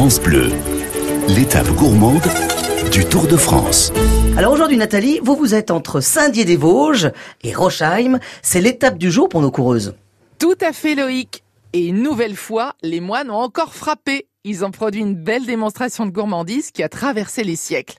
France Bleu, l'étape gourmande du Tour de France. Alors aujourd'hui Nathalie, vous vous êtes entre Saint-Dié-des-Vosges et Rochheim. C'est l'étape du jour pour nos coureuses. Tout à fait Loïc. Et une nouvelle fois, les moines ont encore frappé. Ils ont produit une belle démonstration de gourmandise qui a traversé les siècles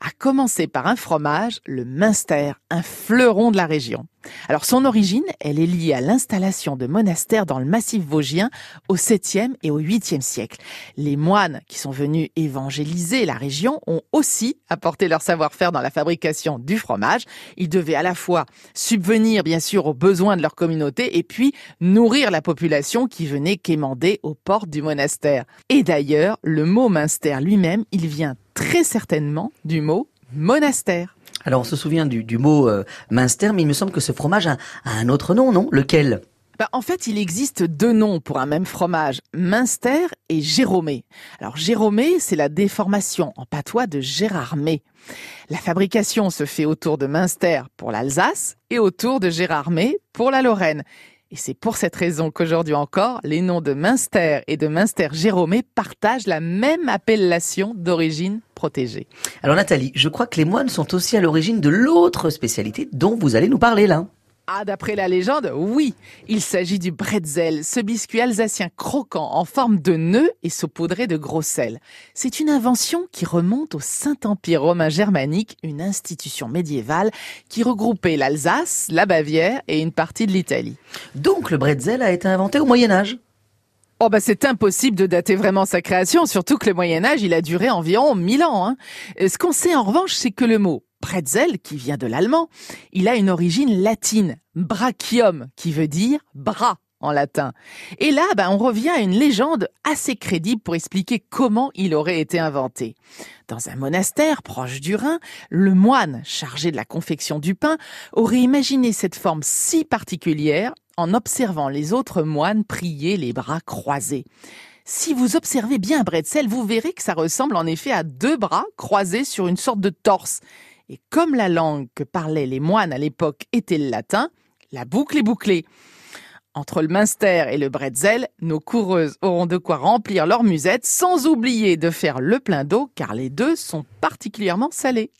à commencer par un fromage, le Münster, un fleuron de la région. Alors son origine, elle est liée à l'installation de monastères dans le massif vosgien au 7e et au 8e siècle. Les moines qui sont venus évangéliser la région ont aussi apporté leur savoir-faire dans la fabrication du fromage. Ils devaient à la fois subvenir bien sûr aux besoins de leur communauté et puis nourrir la population qui venait quémander aux portes du monastère. Et d'ailleurs, le mot Münster lui-même, il vient très certainement du mot monastère. Alors on se souvient du, mot euh, Münster, mais il me semble que ce fromage a, un autre nom, non? Lequel? Bah, en fait, il existe deux noms pour un même fromage, Münster et Jérômé. Alors Jérômé, c'est la déformation en patois de Gérardmer. La fabrication se fait autour de Münster pour l'Alsace et autour de Gérardmer pour la Lorraine. Et c'est pour cette raison qu'aujourd'hui encore, les noms de Münster et de Münster-Jérôme partagent la même appellation d'origine protégée. Alors Nathalie, je crois que les moines sont aussi à l'origine de l'autre spécialité dont vous allez nous parler là. Ah, d'après la légende, oui. Il s'agit du bretzel, ce biscuit alsacien croquant en forme de nœud et saupoudré de gros sel. C'est une invention qui remonte au Saint-Empire romain germanique, une institution médiévale qui regroupait l'Alsace, la Bavière et une partie de l'Italie. Donc le bretzel a été inventé au Moyen Âge Oh bah c'est impossible de dater vraiment sa création, surtout que le Moyen Âge il a duré environ 1000 ans. Hein. Ce qu'on sait en revanche, c'est que le mot Pretzel, qui vient de l'allemand, il a une origine latine, brachium, qui veut dire bras en latin. Et là, ben, on revient à une légende assez crédible pour expliquer comment il aurait été inventé. Dans un monastère proche du Rhin, le moine chargé de la confection du pain aurait imaginé cette forme si particulière en observant les autres moines prier les bras croisés. Si vous observez bien un bretzel, vous verrez que ça ressemble en effet à deux bras croisés sur une sorte de torse. Et comme la langue que parlaient les moines à l'époque était le latin, la boucle est bouclée. Entre le Münster et le Bretzel, nos coureuses auront de quoi remplir leur musette sans oublier de faire le plein d'eau car les deux sont particulièrement salés.